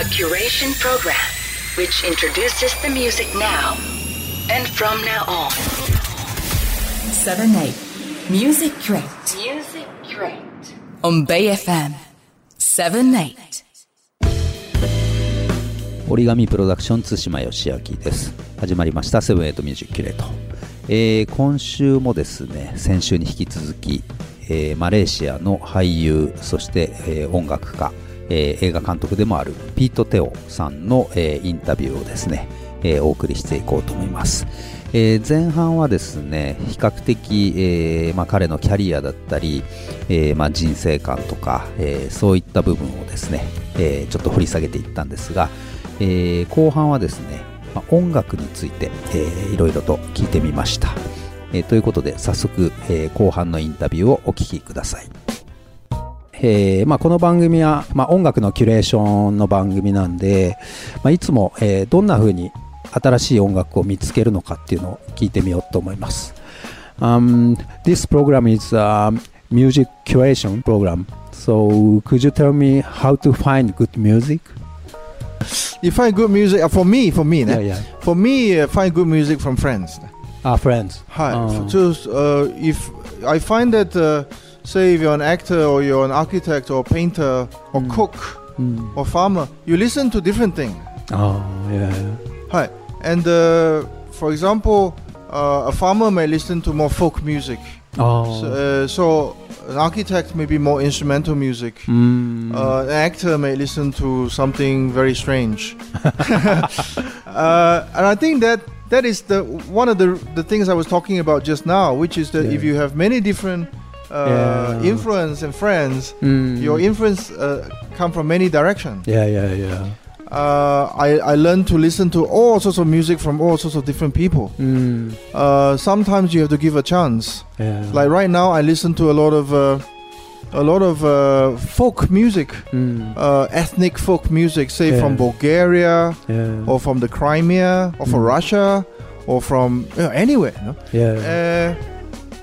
A curation program which introduces the music now and from now on. 7 8 Music Curate Music Curate. on Bay FM 7 8 origami PRODUCTIONS 対馬義明です始まりました Seven Eight Music Curate、えー今週もですね先週に引き続き、えーマレーシアの俳優そして、えー音楽家、えー映画監督でもあるピート・テオさんの、えーインタビューをですね、えーお送りしていこうと思います、え前半はですね比較的、えまあ、彼のキャリアだったり、えまあ、人生観とか、えそういった部分をですね、えちょっと掘り下げていったんですが、え後半はですね、まあ音楽について、えーいろいろと聞いてみました、えということで早速、え後半のインタビューをお聞きください。えーまあ、この番組は、まあ、音楽のキュレーションの番組なんで、まあ、いつも、えーどんな風に新しい音楽を見つけるのかっていうのを聞いてみようと思います。Um, this program is a music curation program. So could you tell me how to find good music? You find good music uh, for me, for me, Yeah, yeah. For me, uh, find good music from friends. Our friends. はい。あー Just uh, if I find that, uh, say, if you're an actor or you're an architect or painter or cook Mm. or farmer, you listen to different things. Oh, yeah. Hi. And uh, for example, uh, a farmer may listen to more folk music. Oh. So, uh, so an architect may be more instrumental music. Mm. Uh, an actor may listen to something very strange, uh, and I think that that is the one of the the things I was talking about just now, which is that if you have many different uh, Yeah. influence and friends, Mm. your influence uh, come from many directions. yeah, yeah, yeah. Uh, I I learned to listen to all sorts of music from all sorts of different people. Mm. Uh, sometimes you have to give a chance. Yeah. Like right now, I listen to a lot of uh, a lot of uh, folk music Mm. uh, ethnic folk music, say Yeah. from Bulgaria yeah. or from the Crimea or from Mm. Russia or from you know, anywhere. you know. yeah.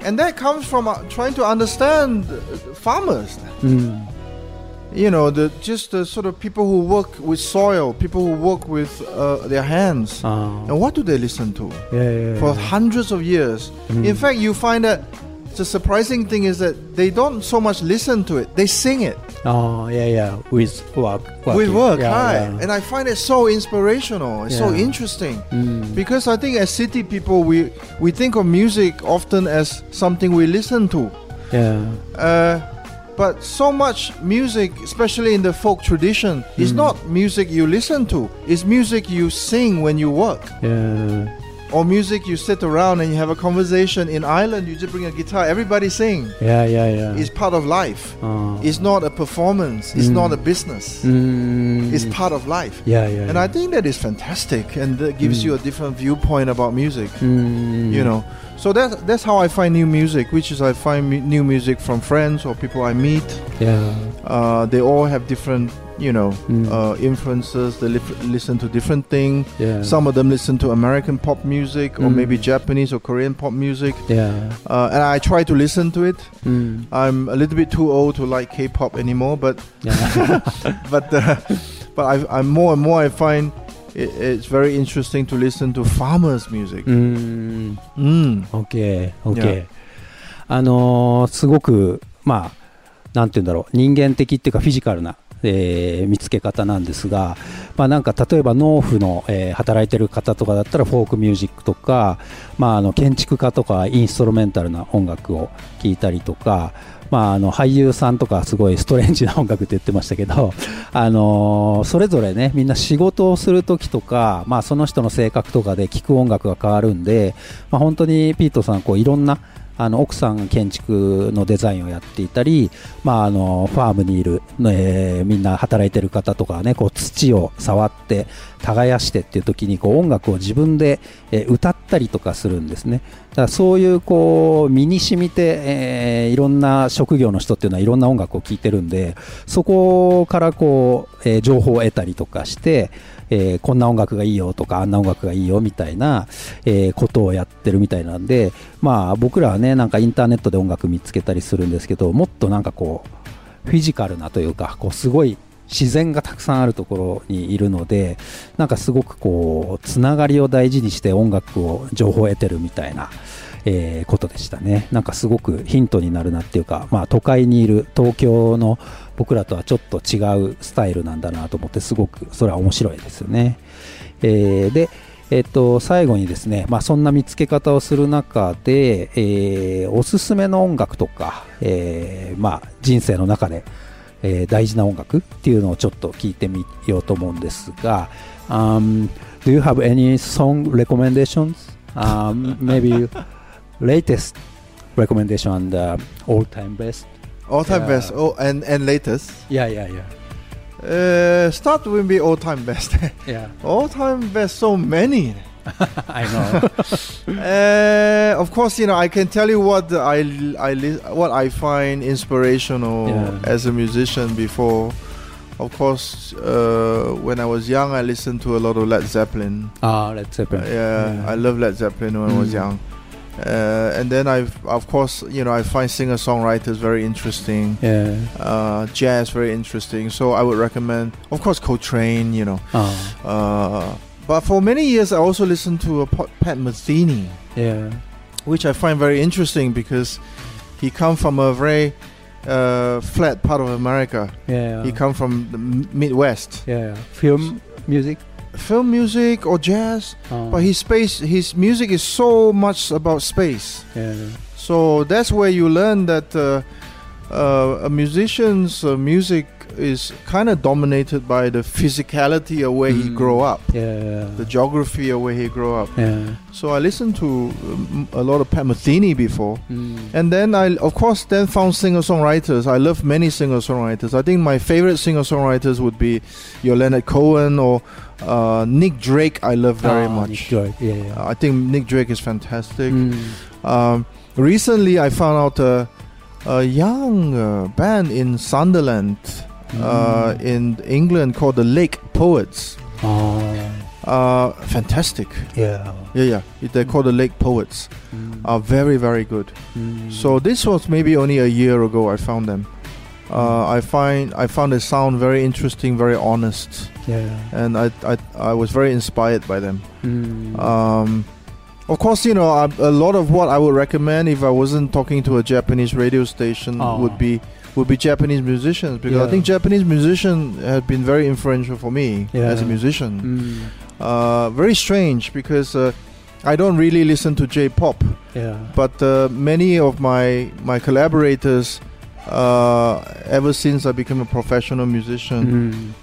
And that comes from uh, trying to understand uh, farmers. Mm. You know, the just the sort of people who work with soil, people who work with uh, their hands. Oh. And what do they listen to Yeah, yeah, for yeah. hundreds of years? Mm. In fact, you find that the surprising thing is that they don't so much listen to it; they sing it. Oh, yeah, yeah. With work. with work, yeah, hi. yeah. And I find it so inspirational. It's so interesting Mm. because I think as city people, we we think of music often as something we listen to. yeah. Uh, but so much music, especially in the folk tradition, is Mm. not music you listen to. It's music you sing when you work, Yeah. Or music you sit around and you have a conversation. In Ireland, you just bring a guitar, everybody sing. Yeah, yeah, yeah. It's part of life. oh. It's not a performance. It's Mm. not a business. Mm. It's part of life. Yeah, yeah. And I think that is fantastic and that gives Mm. you a different viewpoint about music, Mm. you know. So that, that's how I find new music, which is I find mu- new music from friends or people I meet. Yeah. Uh, they all have different, you know, Mm. uh, influences. They lif- listen to different things. Yeah. Some of them listen to American pop music or Mm. maybe Japanese or Korean pop music. Yeah. Uh, and I try to listen to it. Mm. I'm a little bit too old to like K-pop anymore, but Yeah. but uh, but I, I'm more and more I find it, it's very interesting to listen to farmers' music. mm. Mm. OK, OK、Yeah. あのーすごく、まあ、なんて言うんだろう、人間的っていうか、フィジカルな、えー見つけ方なんですが、まあ、なんか例えば農夫の、えー働いてる方とかだったら、フォークミュージックとか、まあ、あの建築家とか、インストルメンタルな音楽を聴いたりとか、まあ、あの俳優さんとかすごいストレンジな音楽って言ってましたけど、あのそれぞれねみんな仕事をする時とか、まあ、その人の性格とかで聴く音楽が変わるんで、まあ、本当にピートさんこういろんなあの奥さんが建築のデザインをやっていたり、まあ、あのファームにいる、えーみんな働いてる方とかねこう土を触って耕してっていう時にこう音楽を自分で、えー歌ったりとかするんですね。だからそういうこう身に染みて、えーいろんな職業の人っていうのはいろんな音楽を聴いてるんでそこからこう、えー情報を得たりとかして、えーこんな音楽がいいよとかあんな音楽がいいよみたいな、えーことをやってるみたいなんでまあ僕らはねなんかインターネットで音楽見つけたりするんですけどもっとなんかこうフィジカルなというかこうすごい自然がたくさんあるところにいるのでなんかすごくこうつながりを大事にして音楽を情報を得てるみたいな、えーことでしたねなんかすごくヒントになるなっていうか、まあ、都会にいる東京の僕らとはちょっと違うスタイルなんだなと思ってすごくそれは面白いですよね、えーでえっと、最後にですね、まあ、そんな見つけ方をする中で、えーおすすめの音楽とか、えーまあ、人生の中で、えー大事な音楽っていうのをちょっと聞いてみようと思うんですが、um, Do you have any song recommendations?、Um, maybe latest recommendation and、uh, all time best? All time Yeah. best. Oh, and and latest. Yeah, yeah, yeah. Uh, start with me all time best. Yeah, all time best. So many. I know. Uh, of course, you know I can tell you what I I what I find inspirational Yeah. as a musician before. Of course, uh, when I was young, I listened to a lot of Led Zeppelin. Ah, Led Zeppelin. yeah, I love Led Zeppelin when I was Mm. young. Uh, and then I've, of course, you know, I find singer-songwriters very interesting. Yeah. Uh, jazz very interesting. So I would recommend, of course, Coltrane. You know, Ah, uh, but for many years I also listened to a Pat Metheny yeah. which I find very interesting because he come from a very uh, flat part of America. Yeah. He come from the Midwest. yeah. Film music. Film music or jazz, Ah, but his space, his music is so much about space. yeah. So that's where you learn that uh, uh, a musician's uh, music is kind of dominated by the physicality of where he Mm. grow up, Yeah. the geography of where he grow up. yeah. So I listened to um, a lot of Pat Metheny before. Mm. And then I, of course, then found singer-songwriters. I love many singer-songwriters. I think my favorite singer-songwriters would be your Leonard Cohen or uh, Nick Drake. I love very Ah, much. Nick Drake. Yeah. yeah. Uh, I think Nick Drake is fantastic. Mm. Um, recently, I found out uh, a young uh, band in Sunderland, Mm. in England, called the Lake Poets. Ah, Uh, fantastic. yeah. Yeah, yeah. They're called the Lake Poets. Mm. Are very, very good. Mm. So this was maybe only a year ago. I found them. Uh, I find I found the sound very interesting, very honest, yeah. and I I, I was very inspired by them. Mm. Um, of course, you know a lot of what I would recommend if I wasn't talking to a Japanese radio station Oh. would be would be Japanese musicians because I think Japanese musicians have been very influential for me as a musician. Mm. Uh, very strange because uh, I don't really listen to J-pop Yeah. but uh, many of my my collaborators uh, ever since I became a professional musician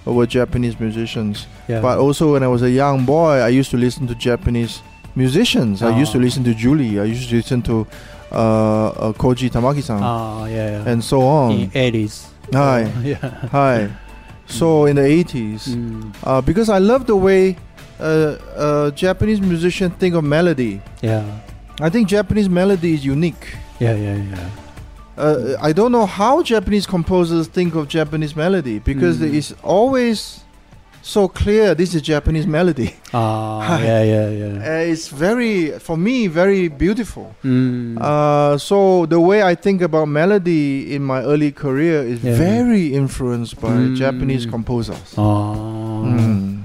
Mm. were Japanese musicians Yeah. but also when I was a young boy I used to listen to Japanese musicians I used to Ah. listen to Julie I used to listen to uh, uh, Koji Tamaki-san ah, yeah. yeah. and so on in 80s. Hi. yeah. hi so in the 80s Mm. uh, because I love the way uh, uh, Japanese musicians think of melody Yeah. I think Japanese melody is unique Yeah, yeah, yeah. uh, I don't know how Japanese composers think of Japanese melody because Mm. it's always so clear this is Japanese melody. Ah, yeah, yeah, yeah. Uh, it's very, for me, very beautiful. Mm. Uh, so the way I think about melody in my early career is Yeah. very influenced by Mm. Japanese composers. ah. Mm.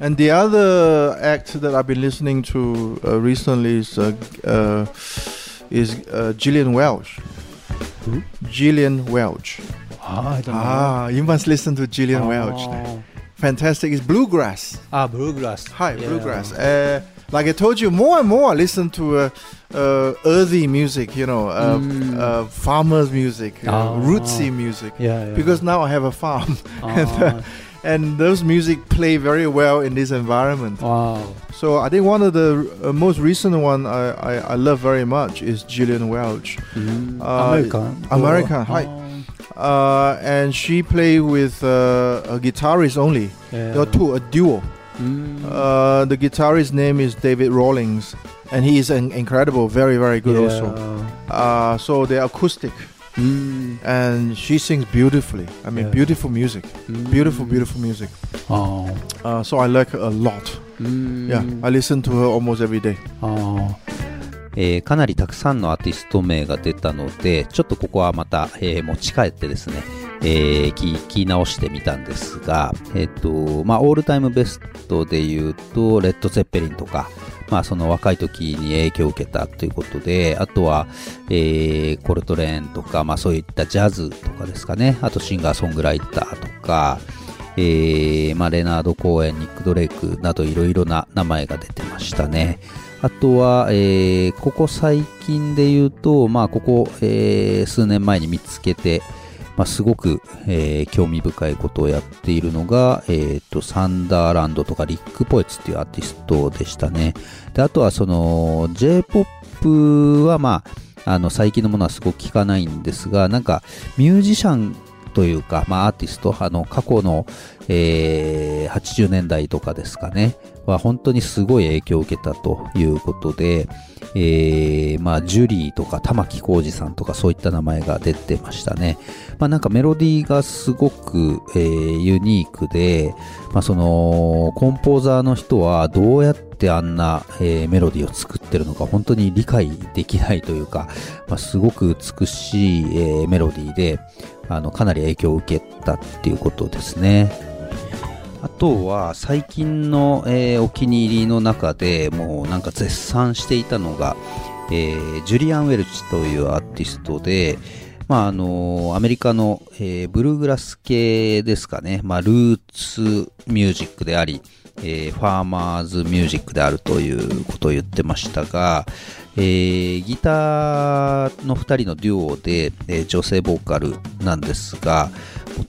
And the other act that I've been listening to uh, recently is uh, uh, is uh, Gillian Welch. Who? Gillian Welch. Ah, I don't Ah, you must listen to Gillian know. Welch. Oh. Fantastic. It's bluegrass. Ah, bluegrass. Hi, Yeah. bluegrass. Uh, like I told you, more and more I listen to uh, uh, earthy music, you know, uh, Mm. uh, farmers' music, uh, Ah. rootsy music. Yeah, yeah. Because now I have a farm, and, Ah, uh, and those music play very well in this environment. wow. So I think one of the uh, most recent one I, I, I love very much is Gillian Welch. Mm. Uh, American. American, Oh, hi. Uh, and she play with uh, a guitarist only. Yeah. There are two, a duo. Mm. Uh, the guitarist's name is David Rawlings, and he is an incredible, very, very good yeah. also. Uh, so they're acoustic, Mm. and she sings beautifully. I mean, Yeah. beautiful music, Mm. beautiful, beautiful music. Oh. Uh, so I like her a lot. Mm. Yeah, I listen to her almost every day. あーえーかなりたくさんのアーティスト名が出たので、ちょっとここはまた、えー持ち帰ってですね、えー聞き直してみたんですが、えっ、と、まあ、オールタイムベストで言うと、レッド・ゼッペリンとか、まあ、その若い時に影響を受けたということで、あとは、えーコルトレーンとか、まあ、そういったジャズとかですかね、あとシンガーソングライターとか、えーまあ、レナード・コーエン、ニック・ドレイクなどいろいろな名前が出てましたね。あとは、えーここ最近で言うと、まあ、ここ、えー数年前に見つけて、まあ、すごく、えー興味深いことをやっているのが、えーと、サンダーランドとかリック・ポエツっていうアーティストでしたね。で、あとはその、J-POP はまあ、あの、最近のものはすごく聞かないんですが、なんか、ミュージシャンというか、まあ、アーティスト、あの、過去の、えー80年代とかですかね、は本当にすごい影響を受けたということで、えーまあ、ジュリーとか玉置浩二さんとかそういった名前が出てましたね。まあ、なんかメロディーがすごく、えーユニークで、まあ、そのコンポーザーの人はどうやってあんな、えーメロディーを作ってるのか本当に理解できないというか、まあ、すごく美しい、えーメロディーであのかなり影響を受けたっていうことですね。あとは最近の、えーお気に入りの中でもうなんか絶賛していたのが、えージュリアン・ウェルチというアーティストで、まああのアメリカの、えーブルーグラス系ですかね、まあ、ルーツミュージックであり、えーファーマーズミュージックであるということを言ってましたが、えーギターの2人のデュオで、えー女性ボーカルなんですが、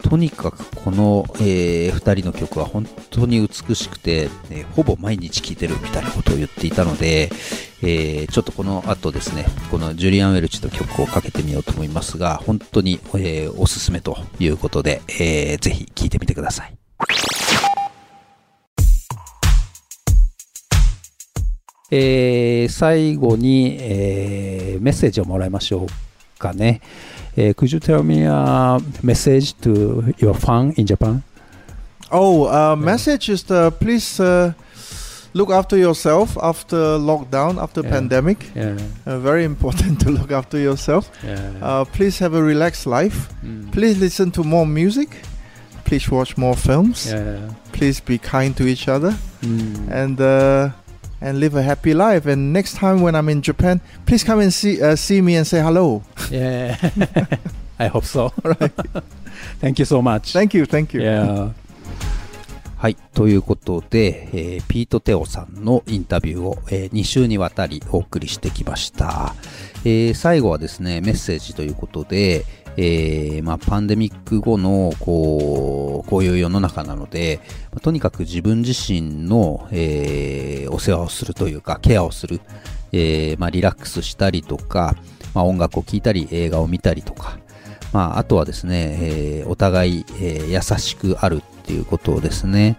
とにかくこの、え2人の曲は本当に美しくて、えほぼ毎日聴いてるみたいなことを言っていたので、えちょっとこの後ですね、このジュリアン・ウェルチの曲をかけてみようと思いますが、本当に、えおすすめということで、えーぜひ聴いてみてください。えー最後に、えーメッセージをもらいましょうかね。えー could you tell me a message to your fan in Japan? Oh, uh, message is uh, please uh, look after yourself after lockdown, after Yeah. pandemic. Yeah, Uh, very important to look after yourself. yeah. Uh, please have a relaxed life. Mm. Please listen to more music. Please watch more films. Yeah. Please be kind to each other Mm. and uh, and live a happy life. And next time when I'm in Japan, please come and see uh, see me and say hello. Yeah. I hope so. Thank you so much. Thank you, thank you. Yeah. はい。ということで、えーピート・テオさんのインタビューを、え2週にわたりお送りしてきました。えー最後はですね、メッセージということで、えーまあ、パンデミック後の、こう、こういう世の中なので、まあとにかく自分自身の、えーお世話をするというか、ケアをする、えーまあ、リラックスしたりとか、まあ、音楽を聴いたり、映画を見たりとか、まあ、あとはですね、えーお互い、えー優しくあるっていうことですね。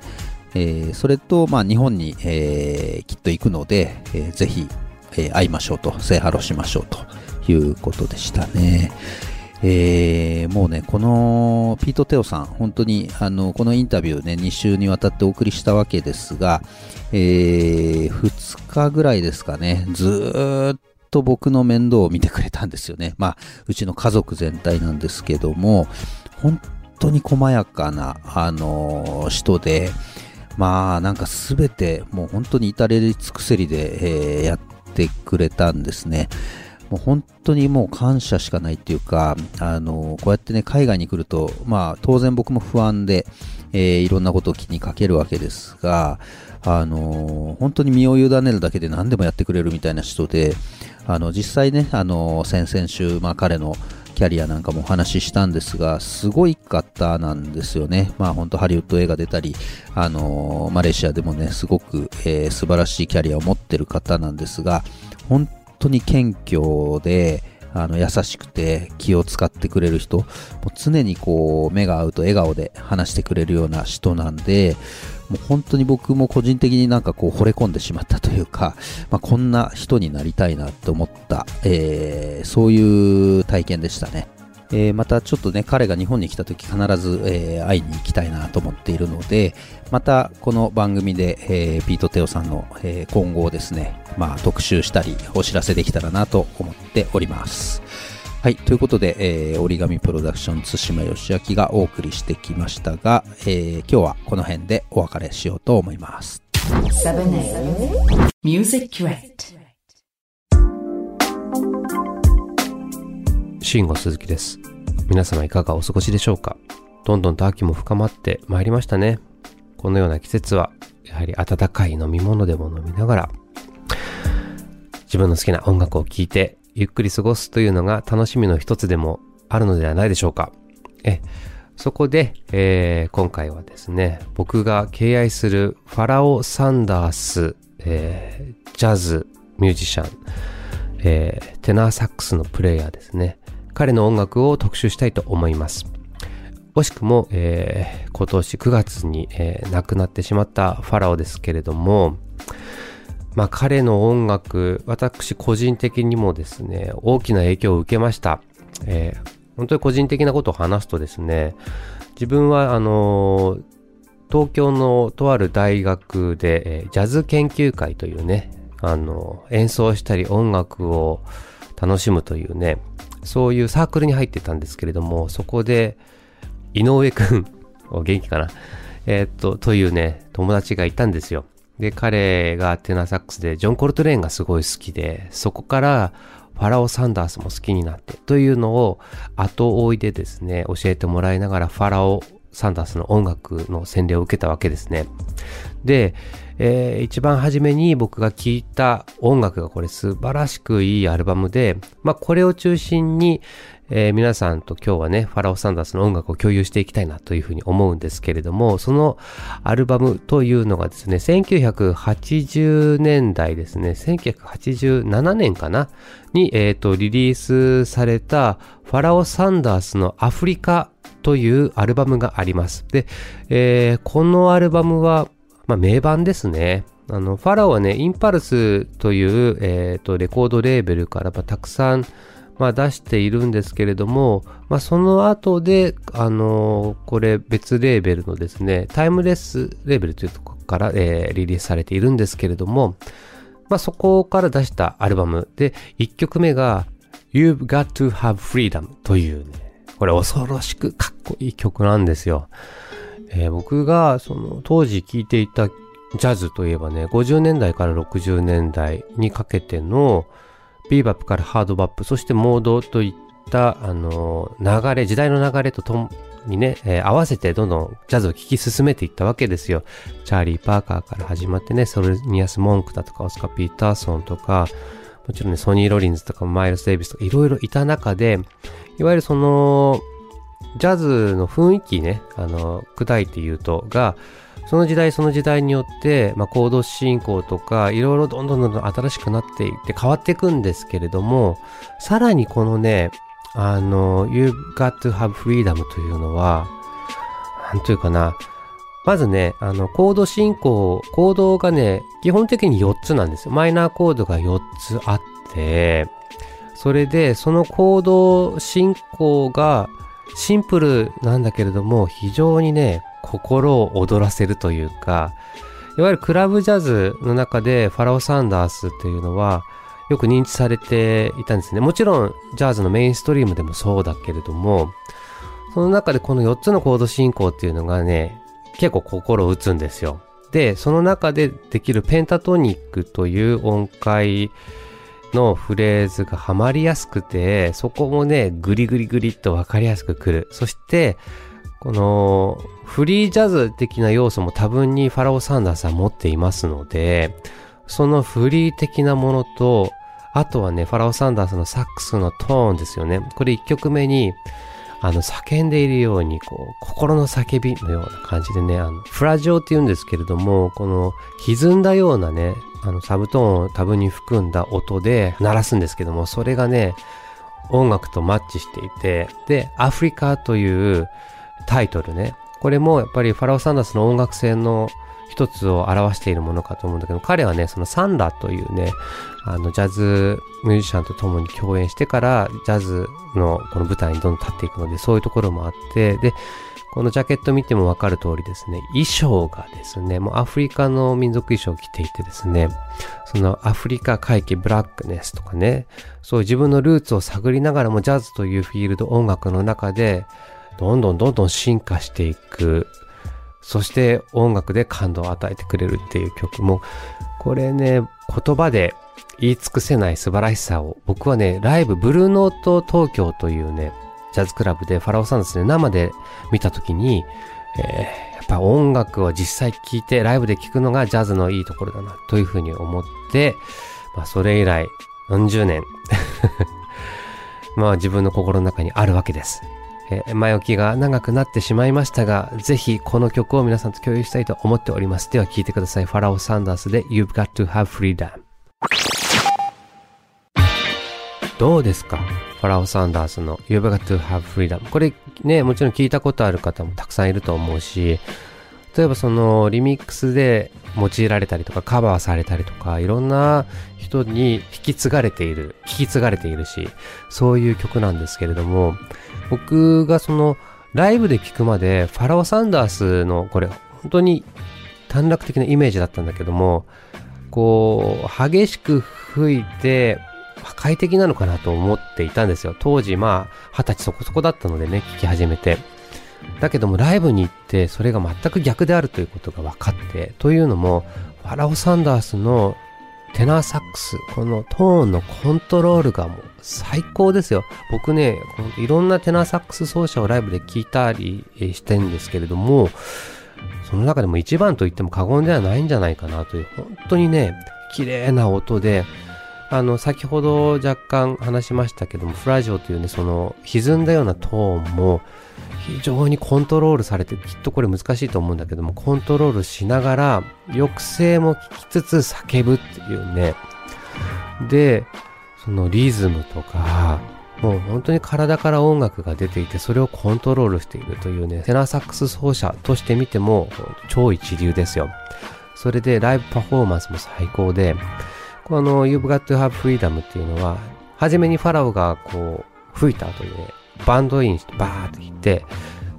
えーそれと、まあ、日本に、えーきっと行くので、えーぜひ、えー会いましょうと、セイハロしましょうということでしたね。えーもうね、このピート・テオさん、本当にあのこのインタビューね、2週にわたってお送りしたわけですが、え2日ぐらいですかね、ずーっと僕の面倒を見てくれたんですよね。まあ、うちの家族全体なんですけども、本当に細やかな、あの人で、まあ、なんかすべて、もう本当に至れり尽くせりで、えーやってくれたんですね。もう本当にもう感謝しかないっていうか、あのこうやってね、海外に来ると、まあ、当然僕も不安で、えーいろんなことを気にかけるわけですが、あの本当に身を委ねるだけで何でもやってくれるみたいな人で、あの実際ね、あの先々週、まあ、彼のキャリアなんかもお話ししたんですが、すごい方なんですよね。まあ本当ハリウッド映画出たり、あのマレーシアでもね、すごく、えー素晴らしいキャリアを持ってる方なんですが、本当に謙虚で、あの優しくて気を使ってくれる人、もう常にこう目が合うと笑顔で話してくれるような人なんで、もう本当に僕も個人的になんかこう惚れ込んでしまったというか、まあ、こんな人になりたいなって思った、えーそういう体験でしたね。えーまたちょっとね、彼が日本に来た時必ず、えー会いに行きたいなと思っているので、またこの番組で、えーピート・テオさんの、えー今後をですね、まあ特集したりお知らせできたらなと思っております。はい。ということで、えー、折り紙プロダクション津島義明がお送りしてきましたが、えー、今日はこの辺でお別れしようと思います。7 Music Crate. 慎吾鈴木です。皆様いかがお過ごしでしょうか？どんどんと秋も深まってまいりましたね。このような季節は、やはり温かい飲み物でも飲みながら、自分の好きな音楽を聴いて、ゆっくり過ごすというのが楽しみの一つでもあるのではないでしょうか。え、そこで、えー今回はですね、僕が敬愛するファラオ・サンダース、えージャズミュージシャン、えーテナーサックスのプレイヤーですね。彼の音楽を特集したいと思います。惜しくも、えー今年9月に、えー亡くなってしまったファラオですけれども、まあ彼の音楽、私個人的にもですね、大きな影響を受けました。えー本当に個人的なことを話すとですね、自分はあのー東京のとある大学で、えージャズ研究会というね、あの演奏したり音楽を楽しむというね、そういうサークルに入ってたんですけれども、そこで、井上くん、お元気かな？えっと、というね、友達がいたんですよ。で、彼がテナサックスで、ジョン・コルトレーンがすごい好きで、そこから、ファラオ・サンダースも好きになって、というのを後追いでですね、教えてもらいながら、ファラオ・サンダースの音楽の洗礼を受けたわけですね。で、えー一番初めに僕が聴いた音楽がこれ素晴らしくいいアルバムで、まあこれを中心に、えー皆さんと今日はね、ファラオ・サンダースの音楽を共有していきたいなというふうに思うんですけれども、そのアルバムというのがですね、1980年代ですね、1987年かな？に、えっ、と、リリースされたファラオ・サンダースのアフリカというアルバムがあります。で、えーこのアルバムは、まあ、名盤ですね。あの、ファラオはね、インパルスという、えっ、と、レコードレーベルから、まあ、たくさん、まあ、出しているんですけれども、まあ、その後で、あのこれ別レーベルのですね、タイムレスレーベルというところから、えーリリースされているんですけれども、まあ、そこから出したアルバムで、1曲目が You've Got to Have Freedom というね、これ恐ろしくかっこいい曲なんですよ。えー僕がその当時聴いていたジャズといえばね、50年代から60年代にかけてのビーバップからハードバップ、そしてモードといった、あの流れ、時代の流れとともにね、えー合わせてどんどんジャズを聴き進めていったわけですよ。チャーリー・パーカーから始まってね、ソルニアス・モンクだとか、オスカ・ピーターソンとか、もちろんね、ソニー・ロリンズとか、マイルス・デイビスとか、いろいろいた中で、いわゆるその、ジャズの雰囲気ね、あの、砕いて言うと、が、その時代その時代によって、まあ、コード進行とか、いろいろどんどんどんどん新しくなっていって変わっていくんですけれども、さらにこのね、あの、You've Got to Have Freedom というのは、なんというかな、まずね、あの、コード進行、コードがね、基本的に4つなんですよ。マイナーコードが4つあって、それで、そのコード進行がシンプルなんだけれども、非常にね、心を躍らせるというか、いわゆるクラブジャズの中でファラオ・サンダースっていうのは、よく認知されていたんですね。もちろん、ジャズのメインストリームでもそうだけれども、その中でこの4つのコード進行っていうのがね、結構心を打つんですよ。で、その中でできるペンタトニックという音階のフレーズがハマりやすくて、そこもね、グリグリグリっとわかりやすくくる。そして、このフリージャズ的な要素も多分にファラオ・サンダースは持っていますので、そのフリー的なものと、あとはね、ファラオ・サンダースのサックスのトーンですよね。これ1曲目に、あの、叫んでいるように、こう、心の叫びのような感じでね、あの、フラジオって言うんですけれども、この、歪んだようなね、あの、サブトーンを多分に含んだ音で鳴らすんですけども、それがね、音楽とマッチしていて、で、アフリカというタイトルね、これもやっぱりファラオ・サンダースの音楽性の一つを表しているものかと思うんだけど、彼はね、そのサンラというね、あの、ジャズミュージシャンと共に共演してから、ジャズのこの舞台にどんどん立っていくので、そういうところもあって、で、このジャケット見てもわかる通りですね、衣装がですね、もうアフリカの民族衣装を着ていてですね、そのアフリカ回帰ブラックネスとかね、そういう自分のルーツを探りながらもジャズというフィールド音楽の中で、どんどんどんどん進化していく、そして音楽で感動を与えてくれるっていう曲。も、これね、言葉で言い尽くせない素晴らしさを、僕はね、ライブ、ブルーノート東京というね、ジャズクラブでファラオサンダースで生で見たときに、えー、やっぱ音楽を実際聴いてライブで聴くのがジャズのいいところだなというふうに思って、まあそれ以来40年。まあ自分の心の中にあるわけです。え、前置きが長くなってしまいましたが、ぜひこの曲を皆さんと共有したいと思っております。では聴いてください。ファラオ・サンダースで You've Got to Have Freedom。どうですか？ファラオ・サンダースの You've Got to Have Freedom。これね、もちろん聞いたことある方もたくさんいると思うし、例えばそのリミックスで用いられたりとかカバーされたりとかいろんな人に引き継がれている、引き継がれているし、そういう曲なんですけれども、僕がそのライブで聴くまでファラオ・サンダースのこれ本当に短絡的なイメージだったんだけども、こう、激しく吹いて、破壊的なのかなと思っていたんですよ。当時まあ、二十歳そこそこだったのでね、聞き始めて。だけどもライブに行ってそれが全く逆であるということが分かって、というのも、ファラオ・サンダースのテナーサックス、このトーンのコントロールがもう最高ですよ。僕ね、いろんなテナーサックス奏者をライブで聞いたりしてんですけれども、その中でも一番と言っても過言ではないんじゃないかなという、本当にね、綺麗な音で、あの、先ほど若干話しましたけども、フラジオというね、その、歪んだようなトーンも、非常にコントロールされて、きっとこれ難しいと思うんだけども、コントロールしながら、抑制も聞きつつ叫ぶっていうね。で、そのリズムとか、もう本当に体から音楽が出ていて、それをコントロールしているというね、テナサックス奏者として見ても、超一流ですよ。それでライブパフォーマンスも最高で、この You've Got to Have Freedom っていうのは、初めにファラオがこう、吹いた後にね、バンドインしてバーって弾いて、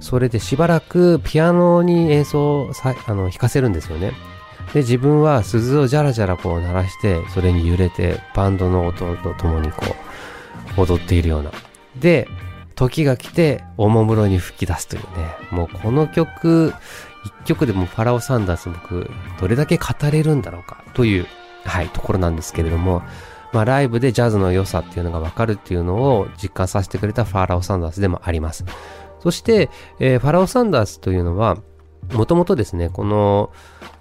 それでしばらくピアノに演奏さ、あの、弾かせるんですよね。で、自分は鈴をジャラジャラこう鳴らして、それに揺れて、バンドの音と共にこう、踊っているような。で、時が来て、おもむろに吹き出すというね。もうこの曲、一曲でもファラオ・サンダース僕、どれだけ語れるんだろうかというはい、ところなんですけれども、まあ、ライブでジャズの良さっていうのがわかるっていうのを実感させてくれたファーラオ・サンダースでもあります。そして、えー、ファラオ・サンダースというのは、もともとですね、この、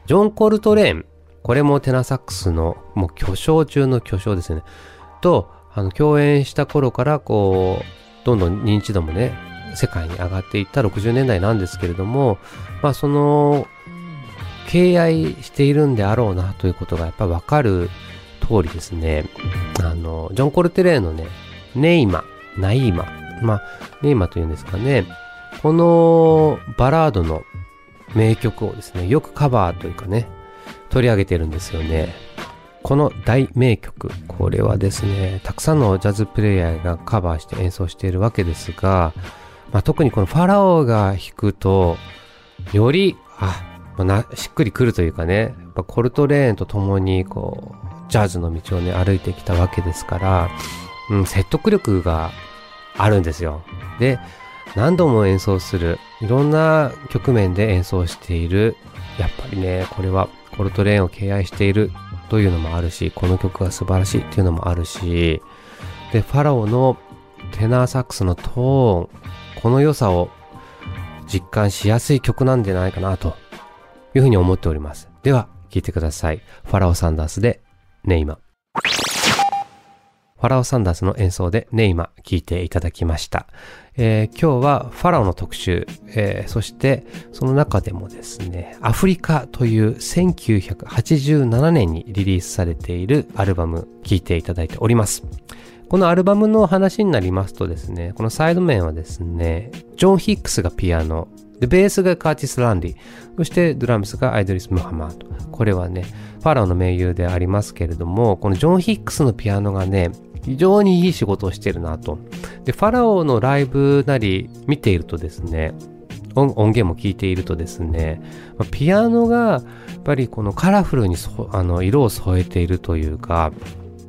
ジョン・コルトレーン、これもテナサックスのもう巨匠中の巨匠ですね、と、あの、共演した頃から、こう、どんどん認知度もね、世界に上がっていった60年代なんですけれども、まあ、その、敬愛しているんであろうなということがやっぱわかる通りですね。あの、ジョン・コルテレーのね、ネイマ、ナイマ、まあ、ネイマというんですかね、このバラードの名曲をですね、よくカバーというかね、取り上げてるんですよね。この大名曲、これはですね、たくさんのジャズプレイヤーがカバーして演奏しているわけですが、まあ、特にこのファラオが弾くと、より、あ、なしっくりくるというかね、やっぱコルトレーンと共にこう、ジャズの道をね、歩いてきたわけですから、うん、説得力があるんですよ。で、何度も演奏する、いろんな局面で演奏している、やっぱりね、これはコルトレーンを敬愛しているというのもあるし、この曲が素晴らしいっていうのもあるし、で、ファラオのテナーサックスのトーン、この良さを実感しやすい曲なんじゃないかなというふうに思っております。では、聞いてください。ファラオ・サンダースでネイマ。ファラオ・サンダースの演奏でネイマ聞いていただきました。えー、今日はファラオの特集、えー、そしてその中でもですね、アフリカという1987年にリリースされているアルバム聞いていただいております。このアルバムの話になりますとですね、このサイド面はですね、ジョン・ヒックスがピアノ、で、ベースがカーティス・ランディ。そしてドラムスがアイドリス・ムハマード。これはね、ファラオの盟友でありますけれども、このジョン・ヒックスのピアノがね、非常にいい仕事をしてるなと。で、ファラオのライブなり見ているとですね、音源も聞いているとですね、ピアノがやっぱりこのカラフルにあの色を添えているというか、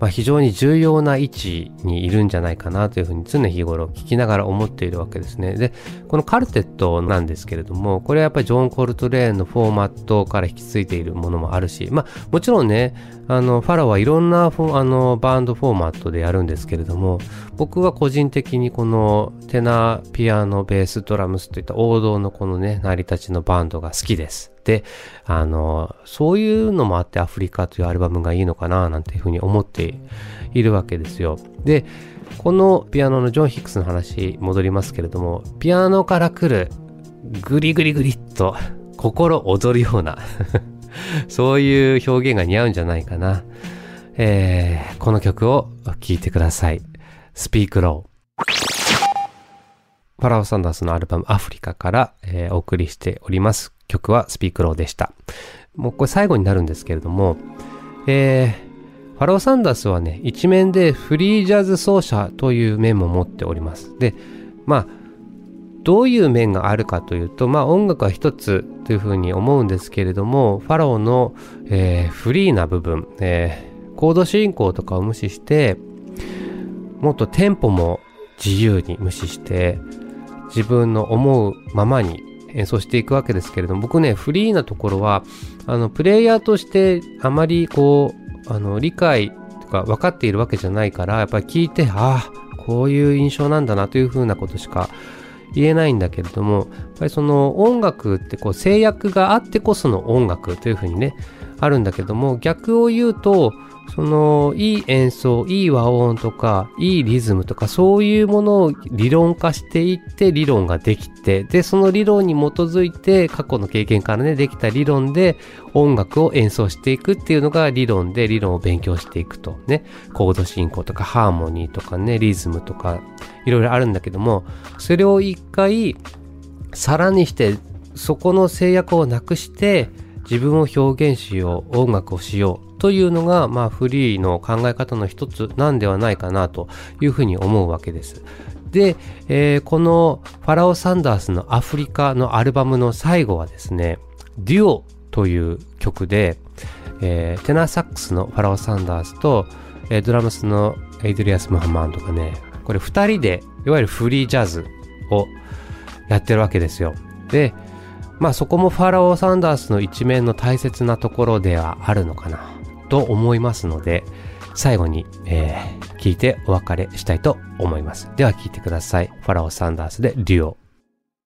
まあ、非常に重要な位置にいるんじゃないかなというふうに常日頃聞きながら思っているわけですね。で、このカルテットなんですけれども、これはやっぱりジョン・コルトレーンのフォーマットから引き継いでいるものもあるし、まあもちろんね、あの、ファラはいろんなあのバンドフォーマットでやるんですけれども、僕は個人的にこのテナー、ピアノ、ベース、ドラムスといった王道のこのね、成り立ちのバンドが好きです。で、あの、そういうのもあってアフリカというアルバムがいいのかななんていうふうに思っているわけですよ。で、このピアノのジョン・ヒックスの話戻りますけれども、ピアノから来るグリグリグリっと心躍るような そういう表現が似合うんじゃないかな。えー、この曲を聴いてください。Speak Low。ファラオ・サンダースのアルバムアフリカから、えーお送りしております。曲はスピークローでした。もうこれ最後になるんですけれども、えー、ファラオ・サンダースはね、一面でフリージャズ奏者という面も持っております。で、まあ、どういう面があるかというと、まあ音楽は一つというふうに思うんですけれども、ファラオの、えーフリーな部分、えーコード進行とかを無視して、もっとテンポも自由に無視して、自分の思うままに演奏していくわけですけれども、僕ね、フリーなところは、あの、プレイヤーとしてあまりこう、あの、理解とか分かっているわけじゃないから、やっぱり聞いて、ああ、こういう印象なんだなというふうなことしか言えないんだけれども、やっぱりその音楽ってこう制約があってこその音楽というふうにね、あるんだけども、逆を言うと、その、いい演奏、いい和音とか、いいリズムとか、そういうものを理論化していって、理論ができて、で、その理論に基づいて、過去の経験からね、できた理論で、音楽を演奏していくっていうのが理論で、理論を勉強していくと。ね、コード進行とか、ハーモニーとかね、リズムとか、いろいろあるんだけども、それを一回、さらにして、そこの制約をなくして、自分を表現しよう、音楽をしようというのが、まあフリーの考え方の一つなんではないかなというふうに思うわけです。で、えーこのファラオ・サンダースのアフリカのアルバムの最後はですね、デュオという曲で、えーテナーサックスのファラオ・サンダースと、えードラムスのエイドリアス・ムハマンとかね、これ二人で、いわゆるフリージャズをやってるわけですよ。で、まあそこもファラオ・サンダースの一面の大切なところではあるのかなと思いますので、最後に、えー聞いてお別れしたいと思います。では聞いてください。ファラオ・サンダースでデュオ。